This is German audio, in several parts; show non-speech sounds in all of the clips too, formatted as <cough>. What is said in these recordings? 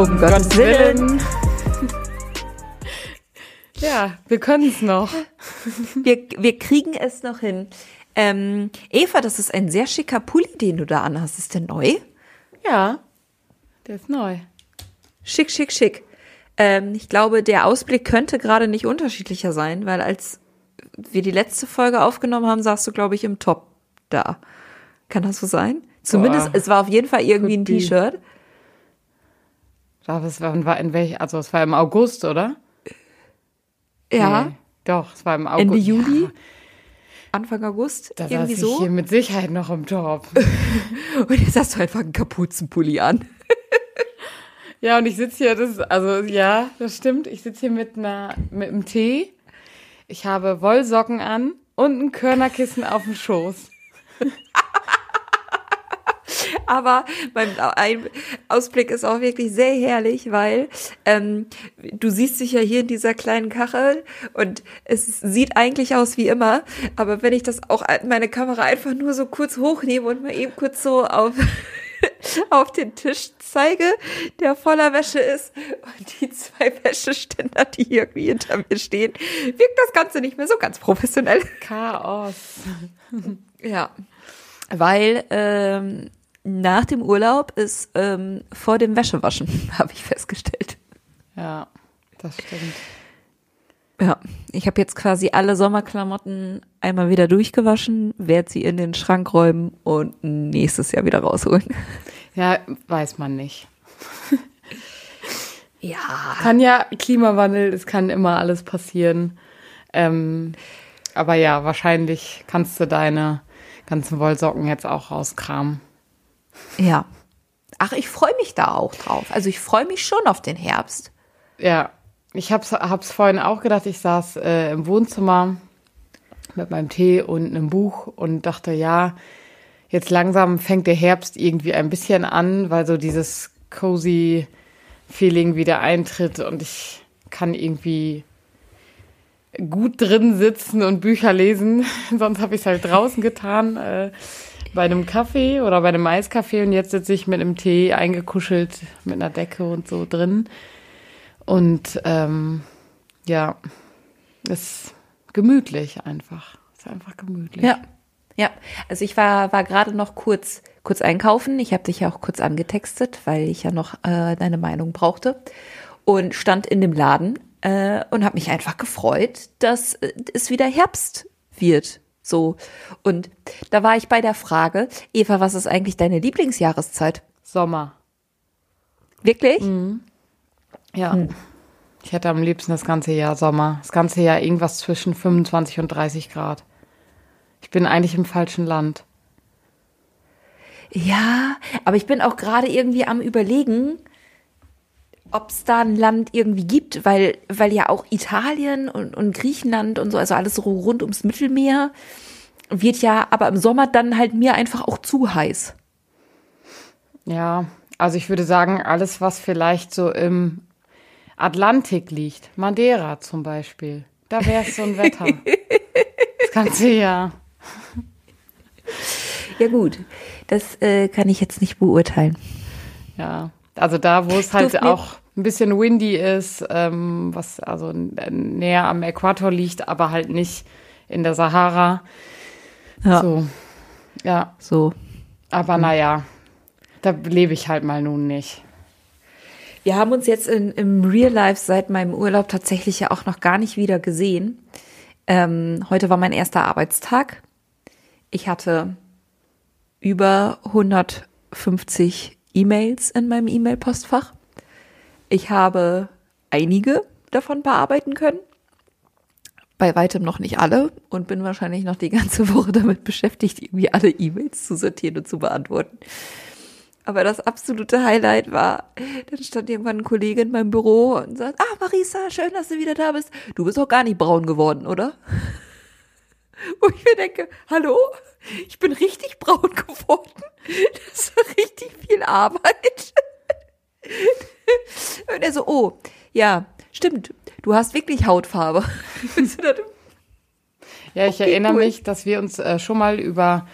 Um Gottes Willen. <laughs> Ja, wir können es noch. Wir, wir kriegen es noch hin. Ähm, Eva, das ist ein sehr schicker Pulli, den du da anhast. Ist der neu? Ja, der ist neu. Schick, schick, schick. Ähm, ich glaube, der Ausblick könnte gerade nicht unterschiedlicher sein, weil als wir die letzte Folge aufgenommen haben, saßt du, glaube ich, im Top da. Kann das so sein? Zumindest, Boah. es war auf jeden Fall irgendwie ein. T-Shirt. Aber es war, war in welch, also es war im August, oder? Ja, Nee, doch, es war im August. Ende Juli, Ja, Anfang August, da saß irgendwie ich so. hier mit Sicherheit noch im Top. <laughs> Und jetzt hast du einfach einen Kapuzenpulli an. <laughs> Ja, und ich sitze hier, das ist, also ja, das stimmt. Ich sitze hier mit einer, mit einem Tee. Ich habe Wollsocken an und ein Körnerkissen auf dem Schoß. <laughs> Aber mein ein Ausblick ist auch wirklich sehr herrlich, weil ähm, du siehst dich ja hier in dieser kleinen Kachel und es sieht eigentlich aus wie immer. Aber wenn ich das auch meine Kamera einfach nur so kurz hochnehme und mal eben kurz so auf <laughs> auf den Tisch zeige, der voller Wäsche ist und die zwei Wäscheständer, die irgendwie hinter mir stehen, wirkt das Ganze nicht mehr so ganz professionell. Chaos. Ja, weil ähm, nach dem Urlaub ist ähm, vor dem Wäschewaschen, <laughs> habe ich festgestellt. Ja, das stimmt. Ja, ich habe jetzt quasi alle Sommerklamotten einmal wieder durchgewaschen, werde sie in den Schrank räumen und nächstes Jahr wieder rausholen. <laughs> Ja, weiß man nicht. <laughs> Ja. Kann ja Klimawandel, es kann immer alles passieren. Ähm, aber ja, wahrscheinlich kannst du deine ganzen Wollsocken jetzt auch rauskramen. Ja. Ach, ich freue mich da auch drauf. Also ich freue mich schon auf den Herbst. Ja, ich hab's, hab's vorhin auch gedacht, ich saß äh, im Wohnzimmer mit meinem Tee und einem Buch und dachte, ja, jetzt langsam fängt der Herbst irgendwie ein bisschen an, weil so dieses cozy Feeling wieder eintritt und ich kann irgendwie gut drin sitzen und Bücher lesen. <laughs> Sonst habe ich es halt draußen getan, äh, bei einem Kaffee oder bei einem Eiskaffee und jetzt sitze ich mit einem Tee eingekuschelt mit einer Decke und so drin. Und ähm, ja, ist gemütlich einfach. Ist einfach gemütlich. Ja. Ja, also ich war, war gerade noch kurz, kurz einkaufen. Ich habe dich ja auch kurz angetextet, weil ich ja noch äh, deine Meinung brauchte. Und stand in dem Laden äh, und habe mich einfach gefreut, dass äh, es wieder Herbst wird. So. Und da war ich bei der Frage, Eva, was ist eigentlich deine Lieblingsjahreszeit? Sommer. Wirklich? Ja. Ich hätte am liebsten das ganze Jahr Sommer. Das ganze Jahr irgendwas zwischen 25 und 30 Grad. Ich bin eigentlich im falschen Land. Ja, aber ich bin auch gerade irgendwie am überlegen, ob es da ein Land irgendwie gibt, weil, weil ja auch Italien und, und Griechenland und so, also alles so rund ums Mittelmeer, wird ja aber im Sommer dann halt mir einfach auch zu heiß. Ja, also ich würde sagen, alles, was vielleicht so im Atlantik liegt, Madeira zum Beispiel, da wäre es so ein Wetter. <laughs> das ganze Jahr. Ja gut, das äh, kann ich jetzt nicht beurteilen. Ja, also da, wo es <laughs> halt auch ein bisschen windy ist, ähm, was also n- näher am Äquator liegt, aber halt nicht in der Sahara. Ja. So, ja, So. aber naja, da lebe ich halt mal nun nicht. Wir haben uns jetzt in, im Real Life seit meinem Urlaub tatsächlich ja auch noch gar nicht wieder gesehen. Ähm, heute war mein erster Arbeitstag. Ich hatte über 150 E-Mails in meinem E-Mail-Postfach. Ich habe einige davon bearbeiten können. Bei weitem noch nicht alle und bin wahrscheinlich noch die ganze Woche damit beschäftigt, irgendwie alle E-Mails zu sortieren und zu beantworten. Aber das absolute Highlight war, dann stand irgendwann ein Kollege in meinem Büro und sagt, ah, Marisa, schön, dass du wieder da bist. Du bist auch gar nicht braun geworden, oder? Wo ich mir denke, hallo? Ich bin richtig braun geworden. Das war richtig viel Arbeit. Und er so, oh, ja, stimmt. Du hast wirklich Hautfarbe. <laughs> Ja, ich Okay, erinnere cool. mich, dass wir uns äh, schon mal über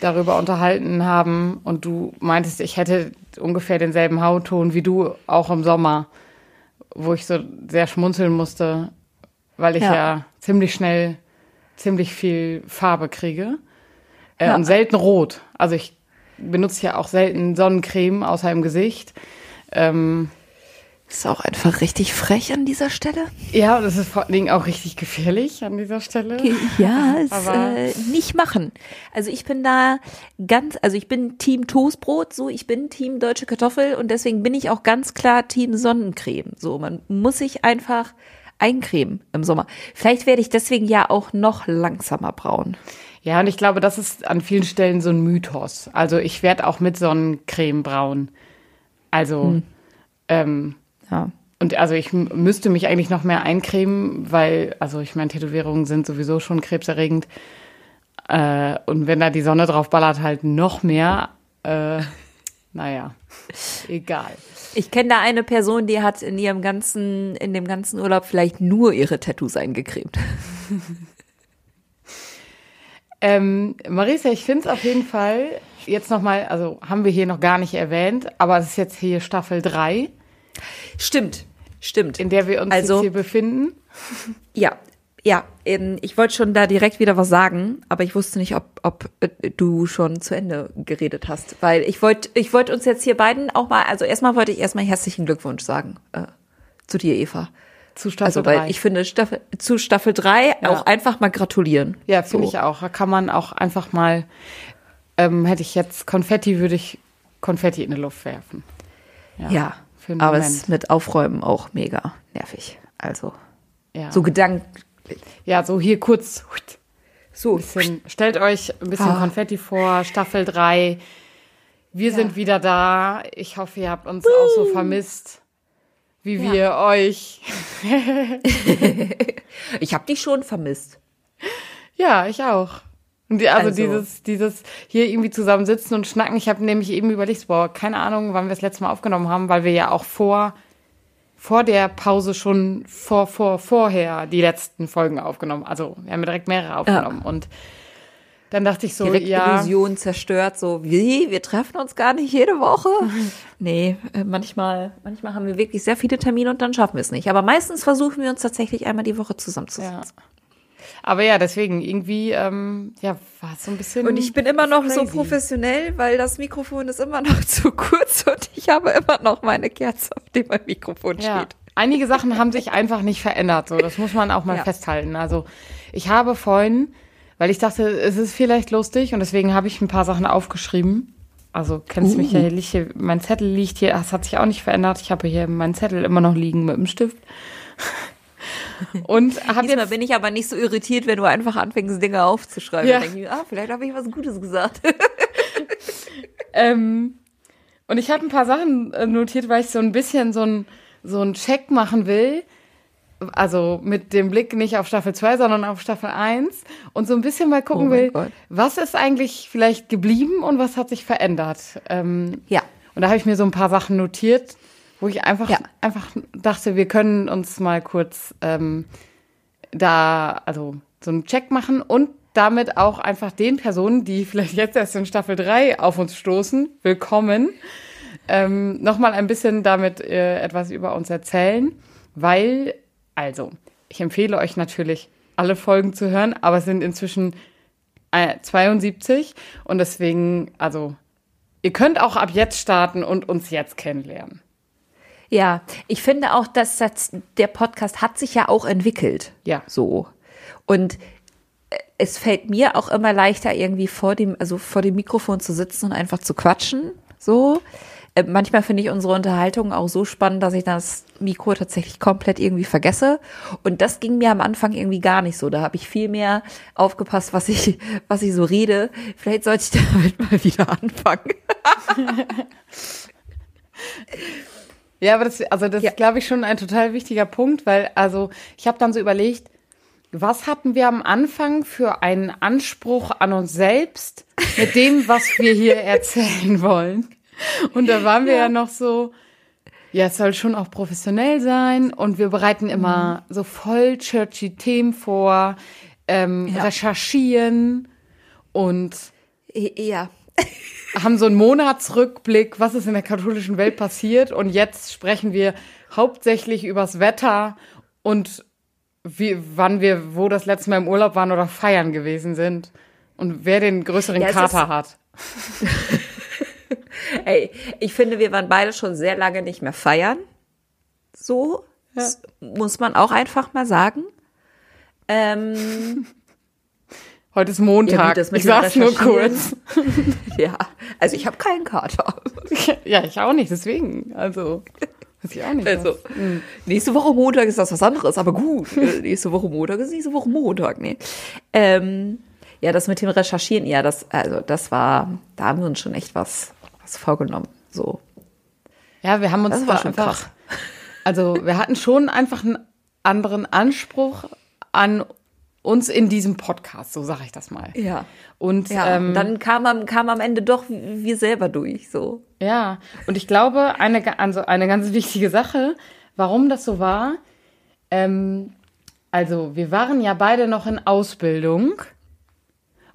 darüber unterhalten haben und du meintest, ich hätte ungefähr denselben Hautton wie du, auch im Sommer, wo ich so sehr schmunzeln musste, weil ich ja, Ja. ziemlich schnell ziemlich viel Farbe kriege. Äh, Ja. Und selten rot. Also ich benutze ja auch selten Sonnencreme außer im Gesicht. Ähm, Ist auch einfach richtig frech an dieser Stelle. ja, und das ist vor allen Dingen auch richtig gefährlich an dieser Stelle. Ja, <laughs> Aber- äh, nicht machen. Also ich bin da ganz, also ich bin Team Toastbrot, so ich bin Team deutsche Kartoffel und deswegen bin ich auch ganz klar Team Sonnencreme. So, man muss sich einfach eincremen im Sommer. Vielleicht werde ich deswegen ja auch noch langsamer braun. Ja, und ich glaube, das ist an vielen Stellen so ein Mythos. Also ich werde auch mit Sonnencreme braun. Also, ähm, Ja. und also ich müsste mich eigentlich noch mehr eincremen, weil, also ich meine, Tätowierungen sind sowieso schon krebserregend. Äh, und wenn da die Sonne drauf ballert, halt noch mehr. Äh, naja, egal. Ich kenne da eine Person, die hat in ihrem ganzen, in dem ganzen Urlaub vielleicht nur ihre Tattoos eingecremt. <laughs> Ähm, Marisa, ich finde es auf jeden Fall jetzt nochmal, also haben wir hier noch gar nicht erwähnt, aber es ist jetzt hier Staffel 3, Stimmt, stimmt. in der wir uns Also- jetzt hier befinden. Ja, ja, ich wollte schon da direkt wieder was sagen, aber ich wusste nicht, ob, ob äh, du schon zu Ende geredet hast, weil ich wollte ich wollte uns jetzt hier beiden auch mal, also erstmal wollte ich erstmal herzlichen Glückwunsch sagen äh, zu dir, Eva. Zu Staffel Also, 3. weil ich finde, Staffel, zu Staffel 3 Ja. auch einfach mal gratulieren. ja, finde So. ich auch. Da kann man auch einfach mal, ähm, hätte ich jetzt Konfetti, würde ich Konfetti in die Luft werfen. Ja, einen aber Moment. es ist mit Aufräumen auch mega nervig. Also, Ja. so gedanklich. Ja, so hier kurz. So, Bisschen, stellt euch ein bisschen Ah. Konfetti vor, Staffel 3. Wir sind wieder da. Ich hoffe, ihr habt uns auch so vermisst, wie Ja. wir euch. <laughs> ich habe dich schon vermisst. Ja, ich auch. Und die, also, Also- dieses, dieses hier irgendwie zusammen sitzen und schnacken. Ich habe nämlich eben überlegt, boah, keine Ahnung, wann wir das letzte Mal aufgenommen haben, weil wir ja auch vor, vor der Pause schon vor, vor, vorher die letzten Folgen aufgenommen. Also wir haben ja direkt mehrere aufgenommen. Und dann dachte ich so, direkt ja. Illusion zerstört, so wie, wir treffen uns gar nicht jede Woche. <laughs> nee, äh, manchmal, manchmal haben wir wirklich sehr viele Termine und dann schaffen wir es nicht. Aber meistens versuchen wir uns tatsächlich einmal die Woche Ja. Aber ja, deswegen irgendwie, ähm, ja, war es so ein bisschen. Und ich bin immer noch so crazy. professionell, weil das Mikrofon ist immer noch <laughs> zu kurz und ich habe immer noch meine Kerze, auf dem mein Mikrofon Ja. steht. Einige Sachen haben sich einfach nicht verändert. So, das muss man auch mal Ja. festhalten. Also ich habe vorhin, weil ich dachte, es ist vielleicht lustig und deswegen habe ich ein paar Sachen aufgeschrieben. Also kennst du mich ja, hier liegt hier, mein Zettel liegt hier, das hat sich auch nicht verändert. Ich habe hier meinen Zettel immer noch liegen mit dem Stift. Und habe Diesmal jetzt bin ich aber nicht so irritiert, wenn du einfach anfängst, Dinge aufzuschreiben. Ja. Dann denke ich, ah, vielleicht habe ich was Gutes gesagt. <laughs> Ähm, und ich habe ein paar Sachen äh, notiert, weil ich so ein bisschen so ein so einen Check machen will. Also mit dem Blick nicht auf Staffel 2, sondern auf Staffel 1 und so ein bisschen mal gucken Oh will, Gott. was ist eigentlich vielleicht geblieben und was hat sich verändert. Ähm, Ja. Und da habe ich mir so ein paar Sachen notiert, wo ich einfach, Ja. einfach dachte, wir können uns mal kurz ähm, da, also so einen Check machen und damit auch einfach den Personen, die vielleicht jetzt erst in Staffel 3 auf uns stoßen, willkommen, ähm, nochmal ein bisschen damit äh, etwas über uns erzählen, weil, also, ich empfehle euch natürlich, alle Folgen zu hören, aber es sind inzwischen äh, 72 und deswegen, also, ihr könnt auch ab jetzt starten und uns jetzt kennenlernen. Ja, ich finde auch, dass das, der Podcast hat sich ja auch entwickelt. Ja. So. Und äh, es fällt mir auch immer leichter, irgendwie vor dem, also vor dem Mikrofon zu sitzen und einfach zu quatschen. So. Äh, Manchmal finde ich unsere Unterhaltung auch so spannend, dass ich das Mikro tatsächlich komplett irgendwie vergesse. Und das ging mir am Anfang irgendwie gar nicht so. Da habe ich viel mehr aufgepasst, was ich, <laughs> was ich so rede. Vielleicht sollte ich <laughs> damit mal wieder anfangen. <laughs> Ja, aber das, also das Ja. ist, glaube ich, schon ein total wichtiger Punkt, weil, also, ich habe dann so überlegt, was hatten wir am Anfang für einen Anspruch an uns selbst mit dem, was wir hier <laughs> erzählen wollen? Und da waren wir ja, noch so, ja, es soll schon auch professionell sein und wir bereiten immer so voll churchy Themen vor, ähm, Ja. recherchieren und Ja. <laughs> haben so einen Monatsrückblick, was ist in der katholischen Welt passiert. Und jetzt sprechen wir hauptsächlich übers Wetter und wie, wann wir, wo das letzte Mal im Urlaub waren oder feiern gewesen sind. Und wer den größeren Ja, Kater hat. <laughs> Ey, ich finde, wir waren beide schon sehr lange nicht mehr feiern. So, das muss man auch einfach mal sagen. Ähm, <laughs> Heute ist Montag. Ja, gut, das mit ich sag's nur kurz. <laughs> Ja, also ich habe keinen Kater. ja, ich auch nicht, deswegen. Also, weiß ich auch nicht. Also, was. Hm. nächste Woche Montag ist das was anderes, aber gut. Äh, <laughs> nächste Woche Montag ist nächste Woche Montag, nee. Ähm, ja, das mit dem Recherchieren, ja, das, also das war, da haben wir uns schon echt was, was vorgenommen. So. Ja, wir haben uns Das war schon einfach, krass. also wir hatten schon einfach einen anderen Anspruch an uns in diesem Podcast, so sage ich das mal. Ja. Und Ja, ähm, dann kam am, kam am Ende doch wir selber durch, so. Ja, und ich glaube, eine, also eine ganz wichtige Sache, warum das so war, ähm, also wir waren ja beide noch in Ausbildung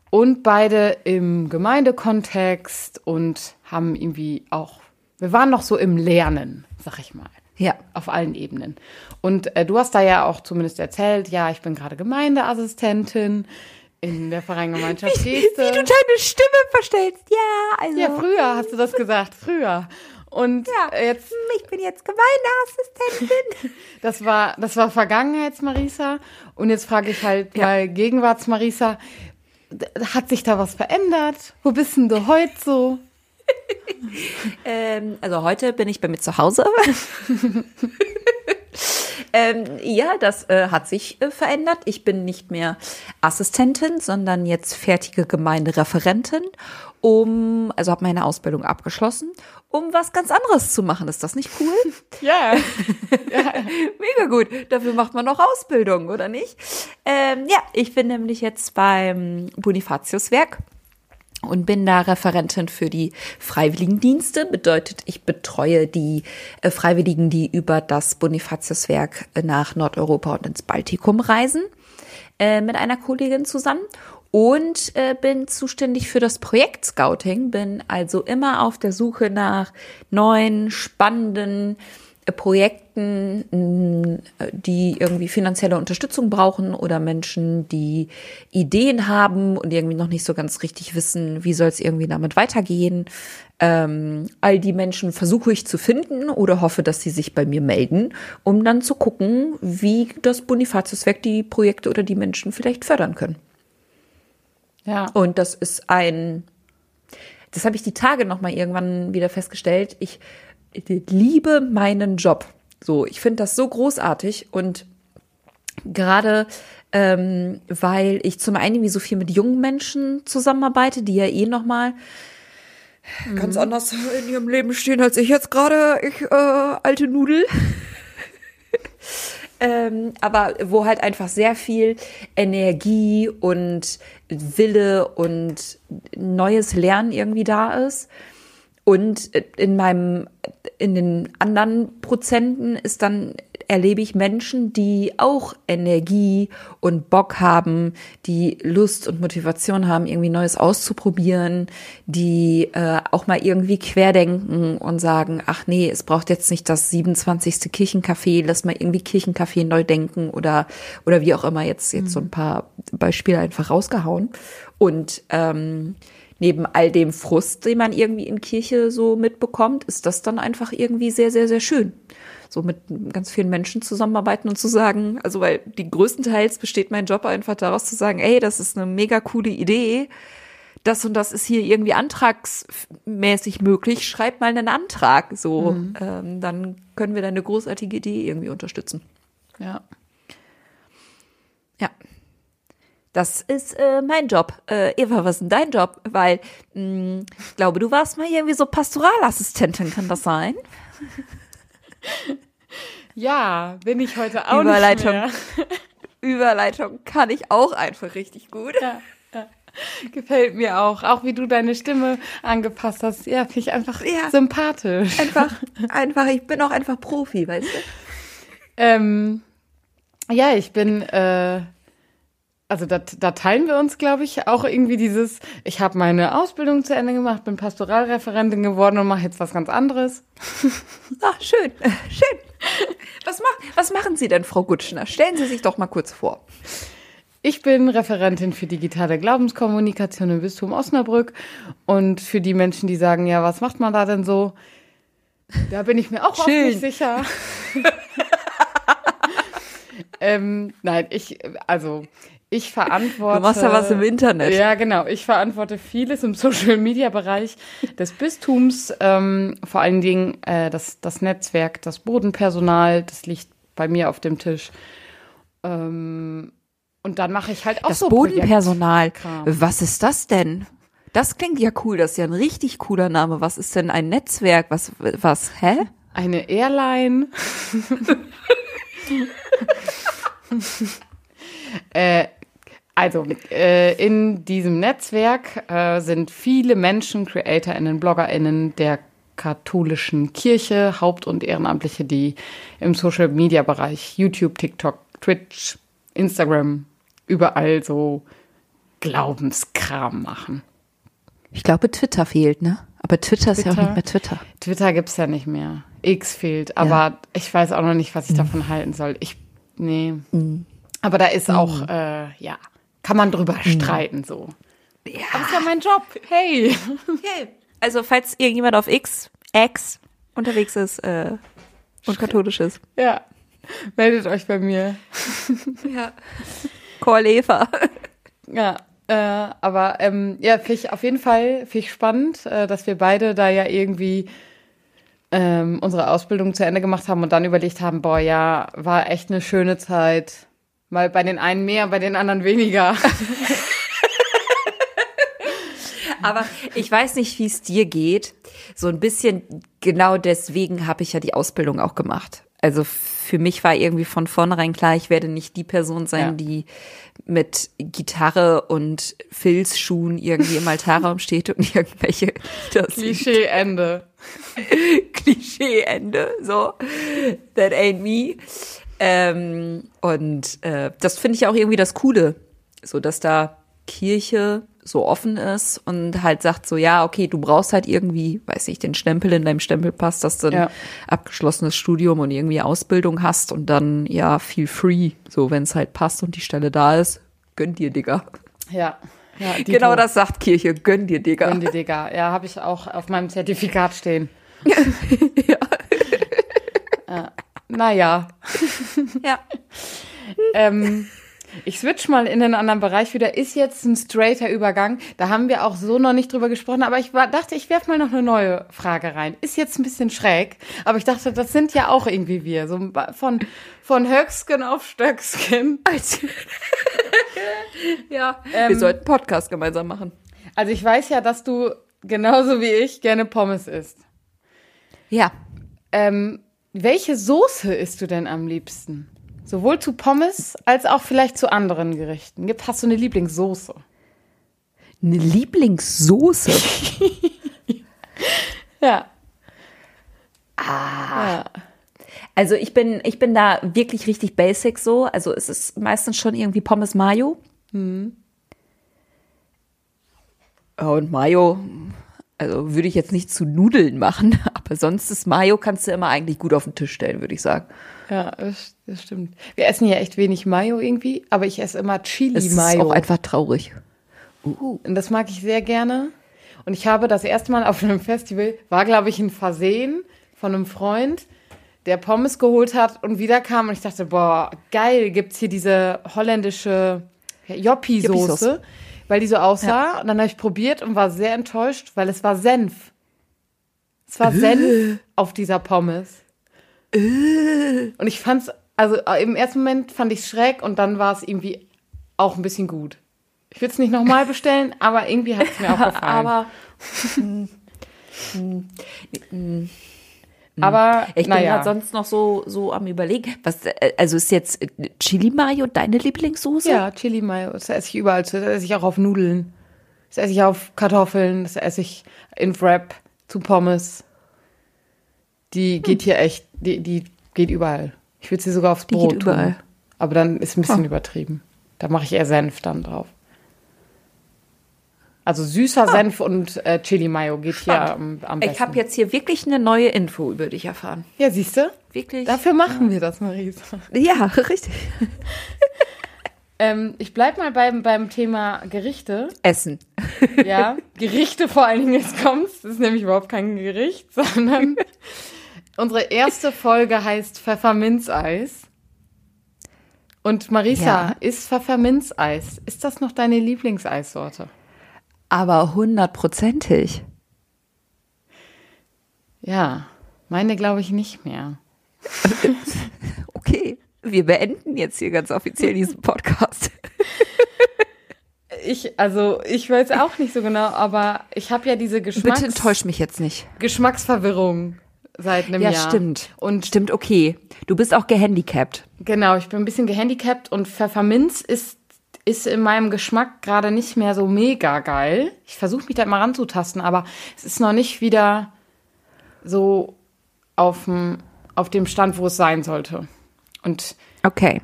und beide im Gemeindekontext und haben irgendwie auch, wir waren noch so im Lernen, sag ich mal. Ja. Auf allen Ebenen. Und äh, du hast da ja auch zumindest erzählt, ja, ich bin gerade Gemeindeassistentin in der Vereingemeinschaft Geste. deine Stimme verstellst, ja, also. Ja, früher hast du das gesagt, früher. Und Ja, jetzt, ich bin jetzt Gemeindeassistentin. <laughs> das war, das war Vergangenheits-Marisa. Und jetzt frage ich halt Ja. mal Gegenwarts-Marisa, hat sich da was verändert? Wo bist denn du heute so? <laughs> Ähm, also heute bin ich bei mir zu Hause. <laughs> ähm, ja, das äh, hat sich äh, verändert. Ich bin nicht mehr Assistentin, sondern jetzt fertige Gemeindereferentin, um, also habe meine Ausbildung abgeschlossen, um was ganz anderes zu machen. Ist das nicht cool? <laughs> Ja. Mega gut. Dafür macht man noch Ausbildung, oder nicht? Ähm, ja, ich bin nämlich jetzt beim Bonifatiuswerk und bin da Referentin für die Freiwilligendienste. Bedeutet, ich betreue die äh, Freiwilligen, die über das Bonifatiuswerk äh, nach Nordeuropa und ins Baltikum reisen, äh, mit einer Kollegin zusammen. Und äh, bin zuständig für das Projekt Scouting, bin also immer auf der Suche nach neuen, spannenden Projekten, mh, die irgendwie finanzielle Unterstützung brauchen oder Menschen, die Ideen haben und irgendwie noch nicht so ganz richtig wissen, wie soll es irgendwie damit weitergehen. Ähm, all die Menschen versuche ich zu finden oder hoffe, dass sie sich bei mir melden, um dann zu gucken, wie das Bonifatiuswerk die Projekte oder die Menschen vielleicht fördern können. Ja. Und das ist ein, das habe ich die Tage noch mal irgendwann wieder festgestellt. Ich liebe meinen Job. So, ich finde das so großartig und gerade ähm, weil ich zum einen wie so viel mit jungen Menschen zusammenarbeite, die ja eh noch mal ganz anders in ihrem Leben stehen als ich jetzt gerade, ich äh, alte Nudel. <laughs> ähm, aber wo halt einfach sehr viel Energie und Wille und neues Lernen irgendwie da ist. Und in meinem, in den anderen Prozenten ist dann, erlebe ich Menschen, die auch Energie und Bock haben, die Lust und Motivation haben, irgendwie Neues auszuprobieren, die äh, auch mal irgendwie querdenken und sagen, ach nee, es braucht jetzt nicht das 27. Kirchencafé, lass mal irgendwie Kirchencafé neu denken oder, oder wie auch immer jetzt, jetzt so ein paar Beispiele einfach rausgehauen. Und, ähm, neben all dem Frust, den man irgendwie in Kirche so mitbekommt, ist das dann einfach irgendwie sehr, sehr, sehr schön. So mit ganz vielen Menschen zusammenarbeiten und zu sagen, also weil die größtenteils besteht mein Job einfach daraus zu sagen, ey, das ist eine mega coole Idee. Das und das ist hier irgendwie antragsmäßig möglich. Schreib mal einen Antrag. So, ähm, dann können wir deine großartige Idee irgendwie unterstützen. Ja. Ja. Das ist äh, mein Job. Äh, Eva, was ist denn dein Job? Weil mh, ich glaube, du warst mal irgendwie so Pastoralassistentin, kann das sein? <laughs> Ja, bin ich heute auch Überleitung. nicht mehr. <laughs> Überleitung kann ich auch einfach richtig gut. Ja, ja. Gefällt mir auch. Auch wie du deine Stimme angepasst hast. Ja, finde ich einfach Ja. sympathisch. Einfach, <laughs> einfach, ich bin auch einfach Profi, weißt du? Ähm, ja, ich bin äh, also da, da teilen wir uns, glaube ich, auch irgendwie dieses, ich habe meine Ausbildung zu Ende gemacht, bin Pastoralreferentin geworden und mache jetzt was ganz anderes. Ach, <laughs> schön, <laughs> schön. Was, mach, was machen Sie denn, Frau Gutschner? Stellen Sie sich doch mal kurz vor. Ich bin Referentin für digitale Glaubenskommunikation im Bistum Osnabrück und für die Menschen, die sagen, ja, was macht man da denn so? Da bin ich mir auch oft nicht sicher. <laughs> ähm, nein, ich, also ich verantworte. Du machst ja was im Internet. Ja, genau. Ich verantworte vieles im <laughs> Social Media Bereich des Bistums, ähm, vor allen Dingen äh, das, das Netzwerk, das Bodenpersonal, das liegt bei mir auf dem Tisch. Ähm, und dann mache ich halt auch Das so Bodenpersonal. Projektkram. Was ist das denn? Das klingt ja cool. Das ist ja ein richtig cooler Name. Was ist denn ein Netzwerk? Was, was, hä? Eine Airline. <laughs> <laughs> äh, also, äh, in diesem Netzwerk äh, sind viele Menschen, CreatorInnen, BloggerInnen der katholischen Kirche, Haupt- und Ehrenamtliche, die im Social-Media-Bereich, YouTube, TikTok, Twitch, Instagram, überall so Glaubenskram machen. Ich glaube, Twitter fehlt, ne? Aber Twitter, ist ja auch Twitter? nicht mehr Twitter. Twitter gibt's ja nicht mehr. X fehlt, aber ich weiß auch noch nicht, was ich davon halten soll. Ich, nee. Aber da ist auch, äh, ja, kann man drüber streiten so. Ja. Aber ist ja mein Job. Hey. Okay. Also, falls irgendjemand auf X, X unterwegs ist äh, und katholisch ist. Ja. Meldet euch bei mir. Ja. Call Eva. Ja. Äh, aber ähm, ja, finde ich auf jeden Fall finde ich spannend, äh, dass wir beide da ja irgendwie ähm, unsere Ausbildung zu Ende gemacht haben und dann überlegt haben, boah, ja, war echt eine schöne Zeit. Mal bei den einen mehr, bei den anderen weniger. <laughs> Aber ich weiß nicht, wie es dir geht. So ein bisschen genau deswegen habe ich ja die Ausbildung auch gemacht. Also für mich war irgendwie von vornherein klar, ich werde nicht die Person sein, Ja. die mit Gitarre und Filzschuhen irgendwie im Altarraum steht und <laughs> irgendwelche das Klischee Ende. <laughs> Klischee-Ende. So, that ain't me. Ähm, und äh, das finde ich auch irgendwie das Coole, so dass da Kirche so offen ist und halt sagt so, ja, okay, du brauchst halt irgendwie, weiß nicht, den Stempel in deinem Stempelpass, dass du ein Ja. abgeschlossenes Studium und irgendwie Ausbildung hast und dann ja feel free, so wenn es halt passt und die Stelle da ist, gönn dir, Digga. Ja. ja. Genau das sagt Kirche, gönn dir, Digga. Gönn die Digga. Ja, habe ich auch auf meinem Zertifikat stehen. <laughs> ja. Ja. Naja. ja. <laughs> ähm, ich switch mal in einen anderen Bereich wieder. Ist jetzt ein straighter Übergang. Da haben wir auch so noch nicht drüber gesprochen. Aber ich war, dachte, ich werf mal noch eine neue Frage rein. Ist jetzt ein bisschen schräg. Aber ich dachte, das sind ja auch irgendwie wir. So von, von Höcksken auf Stöcksken. <laughs> ja. Ähm, Wir sollten Podcast gemeinsam machen. Also ich weiß ja, dass du genauso wie ich gerne Pommes isst. Ja. Ähm, welche Soße isst du denn am liebsten? Sowohl zu Pommes als auch vielleicht zu anderen Gerichten. Gibt, hast du eine Lieblingssoße? Eine Lieblingssoße. <laughs> Ja. Ah. Also ich bin, ich bin da wirklich richtig basic so. Also es ist meistens schon irgendwie Pommes Mayo. Ja, Und Mayo, also würde ich jetzt nicht zu Nudeln machen, <laughs> aber sonst ist Mayo kannst du immer eigentlich gut auf den Tisch stellen, würde ich sagen. Ja, das, das stimmt. Wir essen ja echt wenig Mayo irgendwie, aber ich esse immer Es ist Chili-Mayo. auch einfach traurig. Und das mag ich sehr gerne. Und ich habe das erste Mal auf einem Festival, war glaube ich ein Versehen von einem Freund, der Pommes geholt hat und wiederkam und ich dachte, boah, geil, gibt's hier diese holländische Joppi-Soße, Joppi-Sauce. Weil die so aussah. Und dann habe ich probiert und war sehr enttäuscht, weil es war Senf. Es war Senf auf dieser Pommes. Und ich fand's, also äh, im ersten Moment fand ich schräg und dann war es irgendwie auch ein bisschen gut. Ich will es nicht nochmal <laughs> bestellen, aber irgendwie hat es mir auch <laughs> gefallen. Aber <laughs> aber ich bin naja. halt sonst noch so, so am überlegen. Was, äh, also ist jetzt Chili Mayo deine Lieblingssoße? Ja, Chili Mayo, das esse ich überall. Das esse ich auch auf Nudeln. Das esse ich auf Kartoffeln. Das esse ich in Wrap zu Pommes. Die geht hier echt, die, die geht überall. Ich würde sie sogar aufs Die Brot geht überall. tun. Aber dann ist ein bisschen übertrieben. Da mache ich eher Senf dann drauf. Also süßer Senf und äh, Chili Mayo geht hier am, am besten. Ich habe jetzt hier wirklich eine neue Info über dich erfahren. ja, siehst du? Wirklich? Dafür machen wir das, Marisa. Ja, <laughs> richtig. <laughs> Ähm, ich bleib mal beim, beim Thema Gerichte. Essen. <laughs> Ja, Gerichte vor allen Dingen jetzt kommt's. Das ist nämlich überhaupt kein Gericht, sondern unsere erste Folge heißt Pfefferminzeis. Und Marisa, Ja. ist Pfefferminzeis, ist das noch deine Lieblingseissorte? Aber hundertprozentig. Ja, meine glaube ich nicht mehr. <laughs> Okay, wir beenden jetzt hier ganz offiziell diesen Podcast. Ich, also, ich weiß auch nicht so genau, aber ich habe ja diese Geschmacks Bitte enttäusch mich jetzt nicht. Geschmacksverwirrung seit einem Ja, Jahr. stimmt. Und Stimmt, okay. Du bist auch gehandicapt. Genau, ich bin ein bisschen gehandicapt und Pfefferminz ist, ist in meinem Geschmack gerade nicht mehr so mega geil. Ich versuche mich da immer ranzutasten, aber es ist noch nicht wieder so auf dem, auf dem Stand, wo es sein sollte. Und Okay.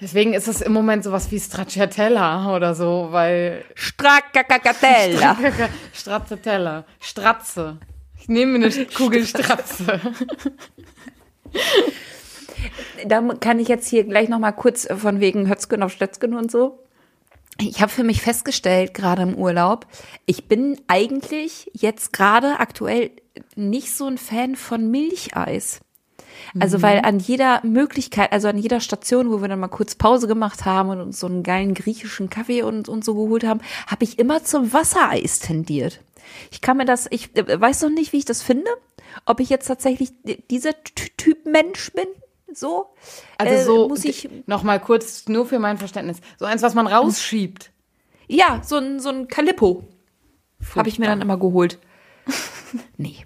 deswegen ist es im Moment sowas wie Stracciatella oder so, weil Strackakakatella. <laughs> Stracciatella, Stratze. Ich nehme eine Kugel Stratze. <laughs> <laughs> Da kann ich jetzt hier gleich noch mal kurz von wegen Hötzgen auf Stötzgen und so. Ich habe für mich festgestellt, gerade im Urlaub, ich bin eigentlich jetzt gerade aktuell nicht so ein Fan von Milcheis. Also weil an jeder Möglichkeit, also an jeder Station, wo wir dann mal kurz Pause gemacht haben und uns so einen geilen griechischen Kaffee und, und so geholt haben, habe ich immer zum Wassereis tendiert. Ich kann mir das, ich äh, weiß noch nicht, wie ich das finde, ob ich jetzt tatsächlich dieser Ty- Typ Mensch bin, so. Also Äh, so, muss ich, noch mal kurz, nur für mein Verständnis, so eins, was man rausschiebt. ja, so ein, so ein Calippo habe ich mir dann immer geholt. <laughs> nee.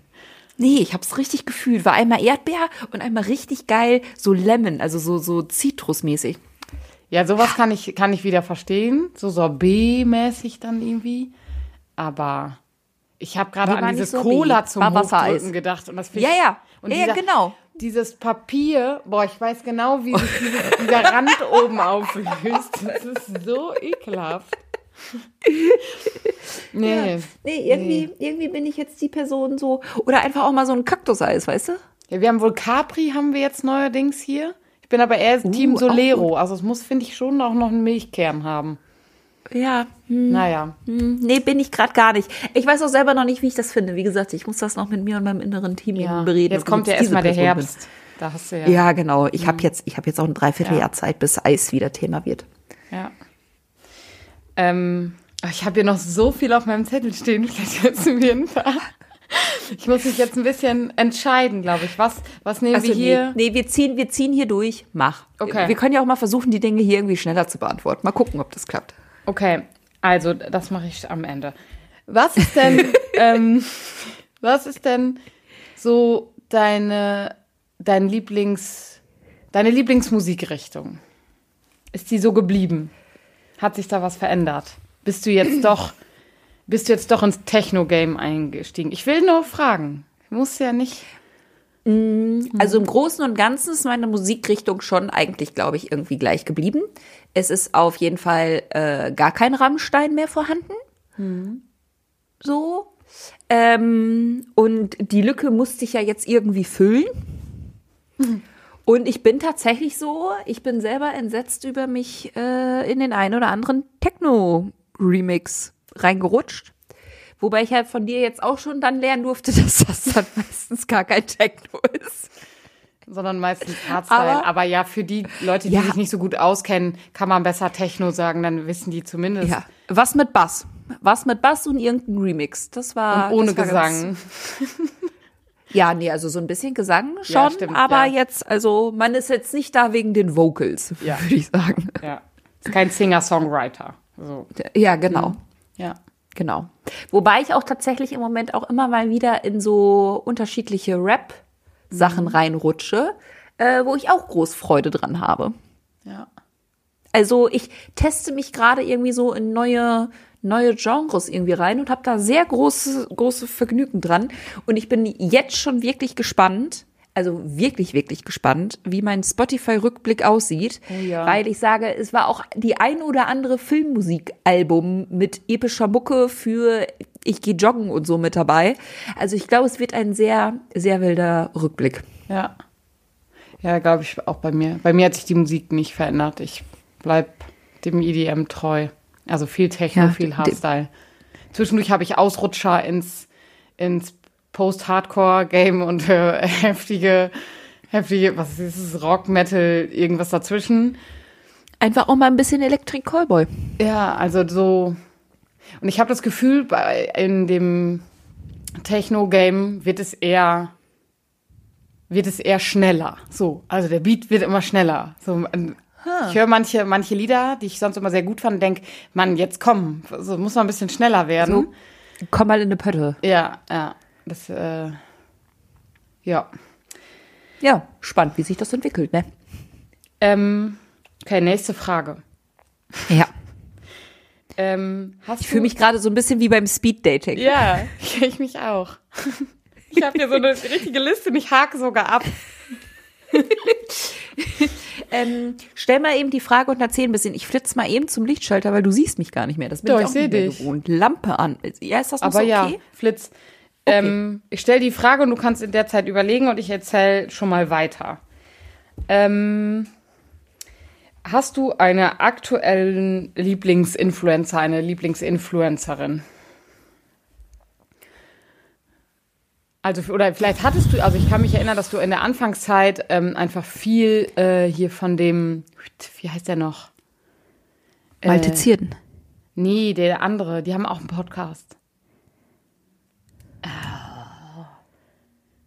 Nee, ich hab's richtig gefühlt. War einmal Erdbeer und einmal richtig geil, so Lemon, also so, so Zitrusmäßig. Ja, sowas kann ich, kann ich wieder verstehen. So Sorbet-mäßig dann irgendwie. Aber ich habe gerade an dieses Cola zum. Hochdrücken gedacht. Und das Ja, ich- ja. Und Ja, ja, genau. Dieses Papier, boah, ich weiß genau, wie sich dieses, dieser Rand oben auflöst. Das ist so ekelhaft. <laughs> Nee. Nee, irgendwie, irgendwie bin ich jetzt die Person so. Oder einfach auch mal so ein Kaktuseis, weißt du? Ja, wir haben wohl Capri, haben wir jetzt neuerdings hier. Ich bin aber eher Team Uh, auch Solero. Also es muss, finde ich, schon auch noch einen Milchkern haben. Ja. Hm, Naja. hm, nee, bin ich gerade gar nicht. Ich weiß auch selber noch nicht, wie ich das finde. Wie gesagt, ich muss das noch mit mir und meinem inneren Team Ja. bereden. Jetzt kommt ja erstmal der Person bin. Herbst. Da hast du ja. Ja, genau. Ich habe jetzt, ich habe jetzt auch ein Dreivierteljahr Ja. Zeit, bis Eis wieder Thema wird. Ja. Ähm, ich habe hier noch so viel auf meinem Zettel stehen. <laughs> Vielleicht jetzt wir ein paar. Ich muss mich jetzt ein bisschen entscheiden, glaube ich. Was, was nehmen Also wir hier? Nee, nee, wir ziehen, wir ziehen hier durch. Mach. Okay. Wir können ja auch mal versuchen, die Dinge hier irgendwie schneller zu beantworten. Mal gucken, ob das klappt. Okay, also das mache ich am Ende. Was ist denn, <laughs> ähm, was ist denn so deine, dein Lieblings, deine Lieblingsmusikrichtung? Ist die so geblieben? Hat sich da was verändert? Bist du jetzt <clears throat> doch, bist du jetzt doch ins Techno-Game eingestiegen? Ich will nur fragen. Muss ja nicht. Also im Großen und Ganzen ist meine Musikrichtung schon eigentlich, glaube ich, irgendwie gleich geblieben. Es ist auf jeden Fall äh, gar kein Rammstein mehr vorhanden. So. Ähm, und die Lücke musste ich ja jetzt irgendwie füllen. <laughs> Und ich bin tatsächlich so, ich bin selber entsetzt über mich äh, in den einen oder anderen Techno-Remix reingerutscht. Wobei ich halt von dir jetzt auch schon dann lernen durfte, <laughs> dass das dann meistens gar kein Techno ist. sondern meistens Hardstyle. Aber, Aber- ja, für die Leute, die Ja. sich nicht so gut auskennen, kann man besser Techno sagen, dann wissen die zumindest. Ja. Was mit Bass? Was mit Bass und irgendein Remix. Das war. Und ohne war Gesang. <laughs> Ja, nee, also so ein bisschen Gesang schon, stimmt, aber ja. jetzt, also man ist jetzt nicht da wegen den Vocals, Ja. <laughs> würde ich sagen. Ja. Ist kein Singer-Songwriter. So. Ja, genau. Ja. Genau. Wobei ich auch tatsächlich im Moment auch immer mal wieder in so unterschiedliche Rap-Sachen Mhm. reinrutsche, äh, wo ich auch groß Freude dran habe. Ja. Also ich teste mich gerade irgendwie so in neue neue Genres irgendwie rein und habe da sehr große große Vergnügen dran und ich bin jetzt schon wirklich gespannt, also wirklich, wirklich gespannt, wie mein Spotify-Rückblick aussieht, Oh ja. weil ich sage, es war auch die ein oder andere Filmmusikalbum mit epischer Mucke für ich gehe joggen und so mit dabei. Also ich glaube, es wird ein sehr, sehr wilder Rückblick. Ja. Ja, glaube ich auch bei mir. Bei mir hat sich die Musik nicht verändert. Ich bleib dem EDM treu. Also viel Techno, Ja, viel Hardstyle. Zwischendurch habe ich Ausrutscher ins, ins Post-Hardcore-Game und äh, <laughs> heftige, heftige, was ist es, Rock, Metal, irgendwas dazwischen. Einfach auch mal ein bisschen Electric Callboy. Ja, also so. Und ich habe das Gefühl, bei, in dem Techno-Game wird es eher wird es eher schneller. So, also der Beat wird immer schneller. So, ich höre manche manche Lieder, die ich sonst immer sehr gut fand, und denk, Mann, jetzt komm, so muss man ein bisschen schneller werden. So. Komm mal in eine Pötte. Ja, ja, das äh, ja. Ja, spannend, wie sich das entwickelt, ne? Ähm, okay, nächste Frage. Ja. Ähm, Ich fühle mich gerade so ein bisschen wie beim Speed-Dating. Ja, <laughs> ich mich auch. Ich habe hier so eine richtige Liste und ich hake sogar ab. <laughs> Ähm, stell mal eben die Frage und erzähl ein bisschen. Ich flitze mal eben zum Lichtschalter, weil du siehst mich gar nicht mehr. Das bin Doch, ich ich auch seh nicht dich. gewohnt. Lampe an. Ja, ist das noch Aber so ja, okay? Ähm, ich stelle die Frage und du kannst in der Zeit überlegen und ich erzähle schon mal weiter. Ähm, hast du eine aktuellen Lieblingsinfluencer, eine Lieblingsinfluencerin? Also, oder vielleicht hattest du, also ich kann mich erinnern, dass du in der Anfangszeit ähm, einfach viel äh, hier von dem, wie heißt der noch? Malte Zierden. Nee, der andere, die haben auch einen Podcast. Ah.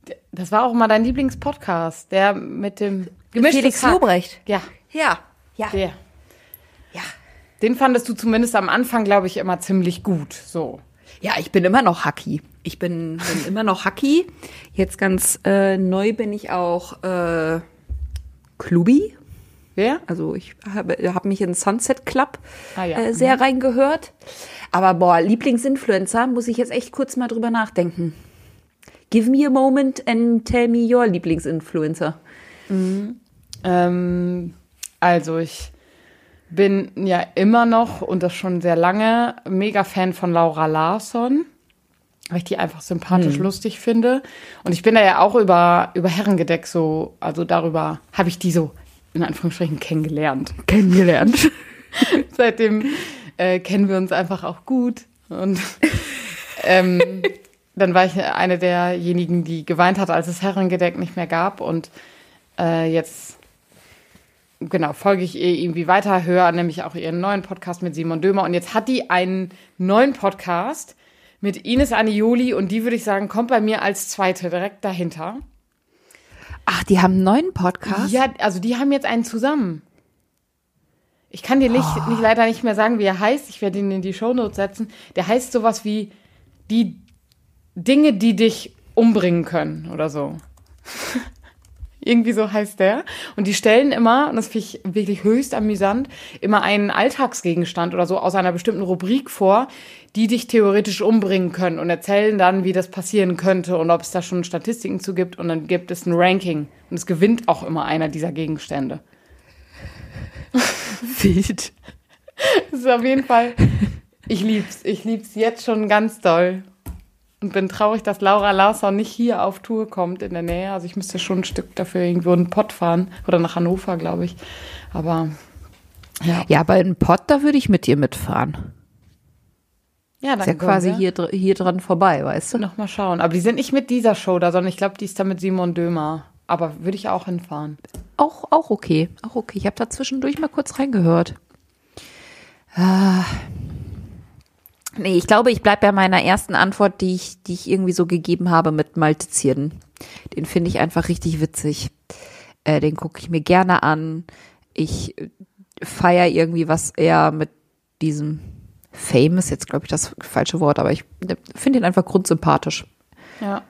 Der- Das war auch mal dein Lieblingspodcast, der mit dem Gemischtes Felix Hack. Lobrecht. Ja, Ja. Ja. der. Ja. Den fandest du zumindest am Anfang, glaube ich, immer ziemlich gut. So. Ja, ich bin immer noch Hacky. Ich bin, bin <laughs> immer noch Hacky. Jetzt ganz äh, neu bin ich auch äh, Klubi. Wer? Also ich habe hab mich in Sunset Club Ah, ja. äh, sehr reingehört. Aber boah, Lieblingsinfluencer, muss ich jetzt echt kurz mal drüber nachdenken. Give me a moment and tell me your Lieblingsinfluencer. Ähm, also ich bin ja immer noch und das schon sehr lange mega Fan von Laura Larsson, weil ich die einfach sympathisch lustig finde. Und ich bin da ja auch über, über Herrengedeck so, also darüber habe ich die so in Anführungsstrichen kennengelernt. Kennengelernt. <laughs> Seitdem äh, kennen wir uns einfach auch gut. Und ähm, <laughs> dann war ich eine derjenigen, die geweint hat, als es Herrengedeck nicht mehr gab. Und äh, jetzt, genau, folge ich ihr irgendwie weiter, höre nämlich auch ihren neuen Podcast mit Simon Dömer. Und jetzt hat die einen neuen Podcast mit Ines Anioli und die würde ich sagen, kommt bei mir als zweite direkt dahinter. Ach, die haben einen neuen Podcast? Ja, also die haben jetzt einen zusammen. Ich kann dir nicht, nicht leider nicht mehr sagen, wie er heißt. Ich werde ihn in die Shownotes setzen. Der heißt sowas wie die Dinge, die dich umbringen können oder so. <laughs> Irgendwie so heißt der. Und die stellen immer, und das finde ich wirklich höchst amüsant, immer einen Alltagsgegenstand oder so aus einer bestimmten Rubrik vor, die dich theoretisch umbringen können und erzählen dann, wie das passieren könnte und ob es da schon Statistiken zu gibt. Und dann gibt es ein Ranking. Und es gewinnt auch immer einer dieser Gegenstände. <laughs> Wild. <laughs> Das ist auf jeden Fall. Ich lieb's. Ich lieb's jetzt schon ganz doll. Und bin traurig, dass Laura Larsson nicht hier auf Tour kommt in der Nähe. Also ich müsste schon ein Stück dafür irgendwo einen Pott fahren. Oder nach Hannover, glaube ich. Aber ja. Ja, aber in Pott, da würde ich mit dir mitfahren. Ja, dann Ist ja quasi hier, hier dran vorbei, weißt du? Noch mal schauen. Aber die sind nicht mit dieser Show da, sondern ich glaube, die ist da mit Simon Dömer. Aber würde ich auch hinfahren. Auch, auch okay. Auch okay. Ich habe da zwischendurch mal kurz reingehört. Ah. Nee, ich glaube, ich bleibe bei meiner ersten Antwort, die ich, die ich irgendwie so gegeben habe mit Malte Zierden. Den finde ich einfach richtig witzig. Äh, den gucke ich mir gerne an. Ich feiere irgendwie, was er mit diesem Fame ist jetzt, glaube ich, das falsche Wort, aber ich finde ihn einfach grundsympathisch. Ja.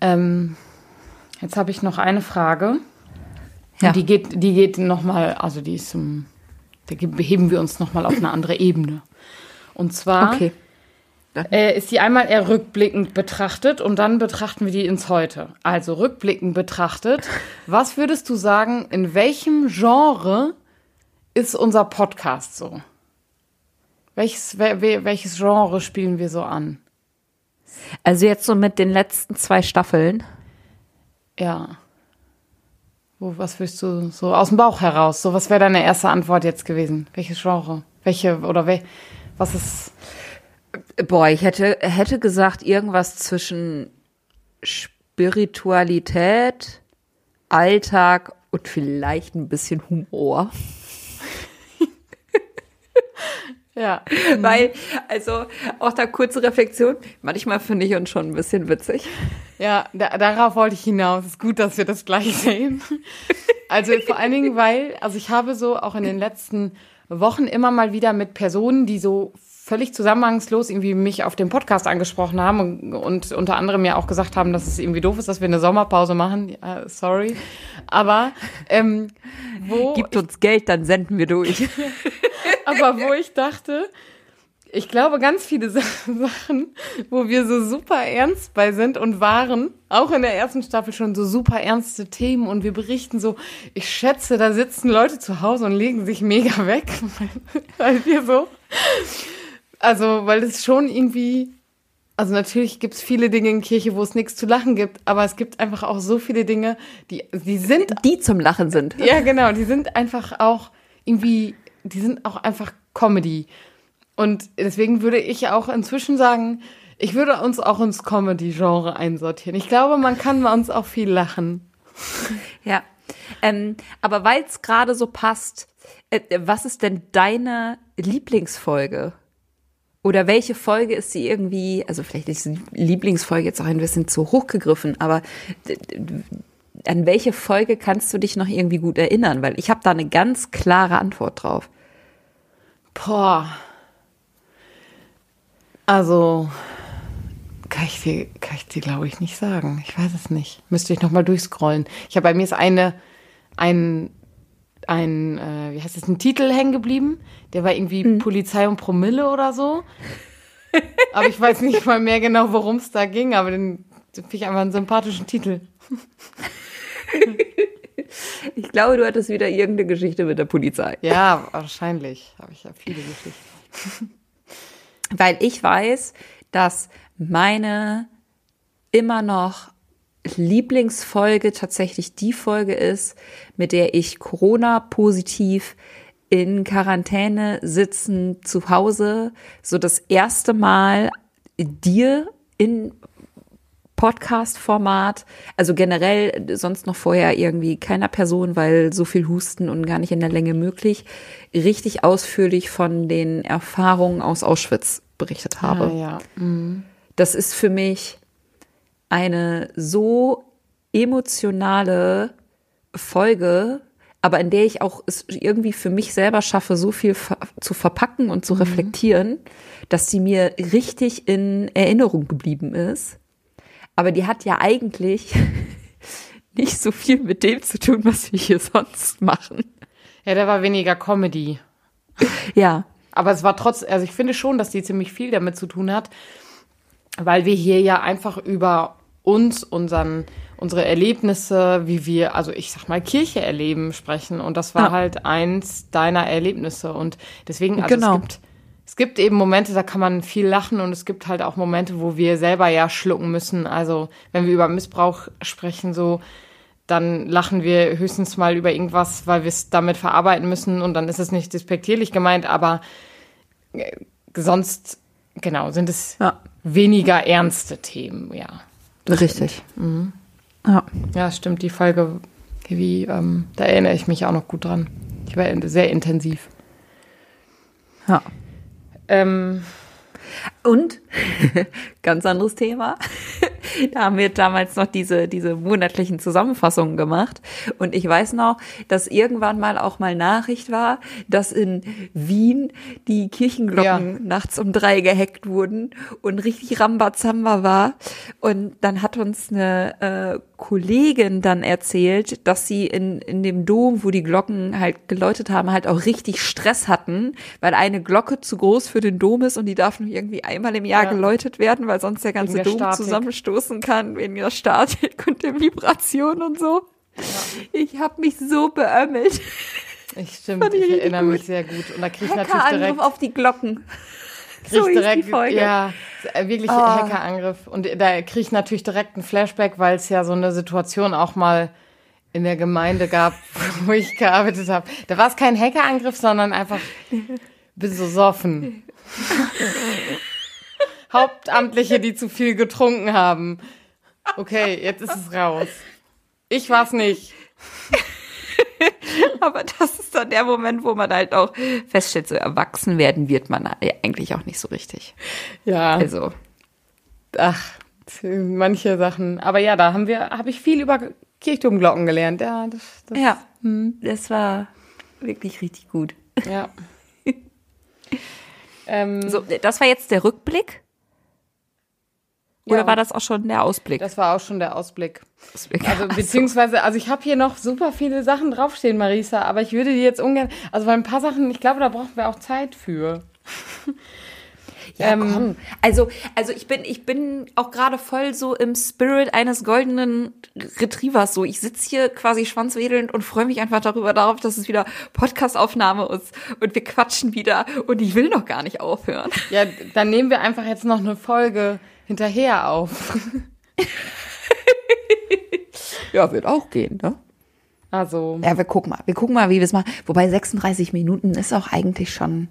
Ähm, jetzt habe ich noch eine Frage. Ja. Die geht, die geht noch mal, also die ist, um, da beheben wir uns noch mal auf eine andere Ebene. Und zwar, Okay. Äh, ist die einmal eher rückblickend betrachtet und dann betrachten wir die ins Heute. Also rückblickend betrachtet, was würdest du sagen, in welchem Genre ist unser Podcast so? Welches, welches Genre spielen wir so an? Also jetzt so mit den letzten zwei Staffeln. Ja. Wo, was willst du so aus dem Bauch heraus? So, was wäre deine erste Antwort jetzt gewesen? Welches Genre? Welche oder we, was ist? Boah, ich hätte, hätte gesagt, irgendwas zwischen Spiritualität, Alltag und vielleicht ein bisschen Humor. Ja. <laughs> Weil, also auch da kurze Reflexion, manchmal finde ich uns schon ein bisschen witzig. Ja, da, darauf wollte ich hinaus. Es ist gut, dass wir das gleich <laughs> sehen. Also vor allen Dingen, weil, also ich habe so auch in den letzten Wochen immer mal wieder mit Personen, die so völlig zusammenhangslos irgendwie mich auf dem Podcast angesprochen haben und, und, unter anderem ja auch gesagt haben, dass es irgendwie doof ist, dass wir eine Sommerpause machen. Ja, sorry. Aber ähm, wo. <laughs> Gibt uns Geld, dann senden wir durch. <laughs> aber wo ich dachte, ich glaube, ganz viele <laughs> Sachen, wo wir so super ernst bei sind und waren, auch in der ersten Staffel schon so super ernste Themen und wir berichten so, ich schätze, da sitzen Leute zu Hause und legen sich mega weg, weil wir so, also, weil es schon irgendwie, also natürlich gibt es viele Dinge in Kirche, wo es nichts zu lachen gibt, aber es gibt einfach auch so viele Dinge, die, die sind. Die zum Lachen sind. Ja, genau, die sind einfach auch irgendwie die sind auch einfach Comedy. Und deswegen würde ich auch inzwischen sagen, ich würde uns auch ins Comedy-Genre einsortieren. Ich glaube, man kann bei uns auch viel lachen. Ja. Ähm, aber weil es gerade so passt, äh, was ist denn deine Lieblingsfolge? Oder welche Folge ist sie irgendwie, also vielleicht ist die Lieblingsfolge jetzt auch ein bisschen zu hoch gegriffen, aber an welche Folge kannst du dich noch irgendwie gut erinnern? Weil ich habe da eine ganz klare Antwort drauf. Boah. Also, kann ich dir, kann ich dir glaube ich nicht sagen. Ich weiß es nicht. Müsste ich nochmal durchscrollen. Ich habe bei mir ist eine, ein, ein, äh, wie heißt es, ein Titel hängen geblieben. Der war irgendwie hm. Polizei und Promille oder so. aber ich weiß nicht mal mehr genau, worum es da ging, aber den, den finde ich einfach einen sympathischen Titel. <laughs> Ich glaube, du hattest wieder irgendeine Geschichte mit der Polizei. Ja, wahrscheinlich habe ich ja viele Geschichten. <laughs> Weil ich weiß, dass meine immer noch Lieblingsfolge tatsächlich die Folge ist, mit der ich Corona-positiv in Quarantäne sitzen zu Hause so das erste Mal dir in Podcast-Format, also generell sonst noch vorher irgendwie keiner Person, weil so viel Husten und gar nicht in der Länge möglich, richtig ausführlich von den Erfahrungen aus Auschwitz berichtet habe. Ah, ja. Mhm. Das ist für mich eine so emotionale Folge, aber in der ich auch es irgendwie für mich selber schaffe, so viel zu verpacken und zu mhm. reflektieren, dass sie mir richtig in Erinnerung geblieben ist aber die hat ja eigentlich <laughs> nicht so viel mit dem zu tun, was wir hier sonst machen. Ja, da war weniger Comedy. Ja. Aber es war trotz, also ich finde schon, dass die ziemlich viel damit zu tun hat, weil wir hier ja einfach über uns, unseren, unsere Erlebnisse, wie wir, also ich sag mal, Kirche erleben, sprechen. Und das war ja. halt eins deiner Erlebnisse. Und deswegen, also genau. es gibt es gibt eben Momente, da kann man viel lachen und es gibt halt auch Momente, wo wir selber ja schlucken müssen. Also wenn wir über Missbrauch sprechen, so, dann lachen wir höchstens mal über irgendwas, weil wir es damit verarbeiten müssen und dann ist es nicht despektierlich gemeint, aber äh, sonst, genau, sind es ja. weniger ernste Themen, ja. Richtig. Mhm. Ja. ja, stimmt, die Folge, wie, ähm, da erinnere ich mich auch noch gut dran. Die war sehr intensiv. Ja. Ähm, und <laughs> ganz anderes Thema. <laughs> da haben wir damals noch diese, diese monatlichen Zusammenfassungen gemacht. Und ich weiß noch, dass irgendwann mal auch mal Nachricht war, dass in Wien die Kirchenglocken ja. nachts um drei gehackt wurden und richtig Rambazamba war. Und dann hat uns eine äh, Kollegin dann erzählt, dass sie in, in dem Dom, wo die Glocken halt geläutet haben, halt auch richtig Stress hatten, weil eine Glocke zu groß für den Dom ist und die darf nur irgendwie einmal im Jahr ja. geläutet werden, weil sonst der ganze Dom zusammenstoßen kann wegen der Statik <laughs> und der Vibration und so. Ja. Ich habe mich so beömmelt. Ich stimmt, ich, ich erinnere mich sehr gut. Und da kriege ich natürlich direkt auf die Glocken. Krieg so direkt, die Folge. Ja, wirklich oh. Hackerangriff. Und da kriege ich natürlich direkt einen Flashback, weil es ja so eine Situation auch mal in der Gemeinde gab, <laughs> wo ich gearbeitet habe. Da war es kein Hackerangriff, sondern einfach besoffen. <laughs> Hauptamtliche, die zu viel getrunken haben. Okay, jetzt ist es raus. Ich war's nicht. <laughs> Aber das ist dann der Moment, wo man halt auch feststellt, so erwachsen werden wird man eigentlich auch nicht so richtig. Ja. Also. Ach, manche Sachen. Aber ja, da haben wir, habe ich viel über Kirchturmglocken gelernt. Ja, das, das, ja, hm. das war wirklich richtig gut. Ja. <laughs> ähm, so, das war jetzt der Rückblick. Oder ja, war das auch schon der Ausblick? Das war auch schon der Ausblick. Ausblick. Also <laughs> beziehungsweise, also ich habe hier noch super viele Sachen draufstehen, Marisa, aber ich würde die jetzt ungern, also bei ein paar Sachen, ich glaube, da brauchen wir auch Zeit für. <laughs> Ja, ähm, komm. Also, also ich bin, ich bin auch gerade voll so im Spirit eines goldenen Retrievers. So, ich sitze hier quasi schwanzwedelnd und freue mich einfach darüber darauf, dass es wieder Podcastaufnahme ist und wir quatschen wieder und ich will noch gar nicht aufhören. Ja, dann nehmen wir einfach jetzt noch eine Folge hinterher auf. <laughs> ja, wird auch gehen, ne? Also. Ja, wir gucken mal. Wir gucken mal, wie wir es machen. Wobei 36 Minuten ist auch eigentlich schon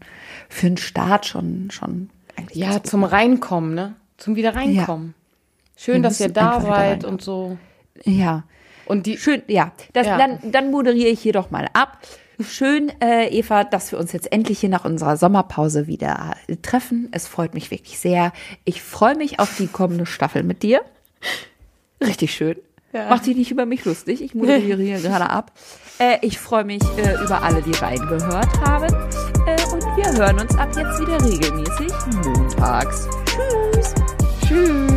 für einen Start schon, schon eigentlich. Ja, zum Reinkommen, ne? Zum wieder reinkommen. Ja. Schön, dass ihr da seid und so. Ja. Und die. Schön, ja. Das, ja. Dann, dann moderiere ich hier doch mal ab. Schön, äh, Eva, dass wir uns jetzt endlich hier nach unserer Sommerpause wieder treffen. Es freut mich wirklich sehr. Ich freue mich auf die kommende Staffel mit dir. Richtig schön. Ja. Mach dich nicht über mich lustig. Ich moderiere hier <laughs> gerade ab. Äh, ich freue mich äh, über alle, die reingehört haben. Äh, und wir hören uns ab jetzt wieder regelmäßig montags. Tschüss. Tschüss.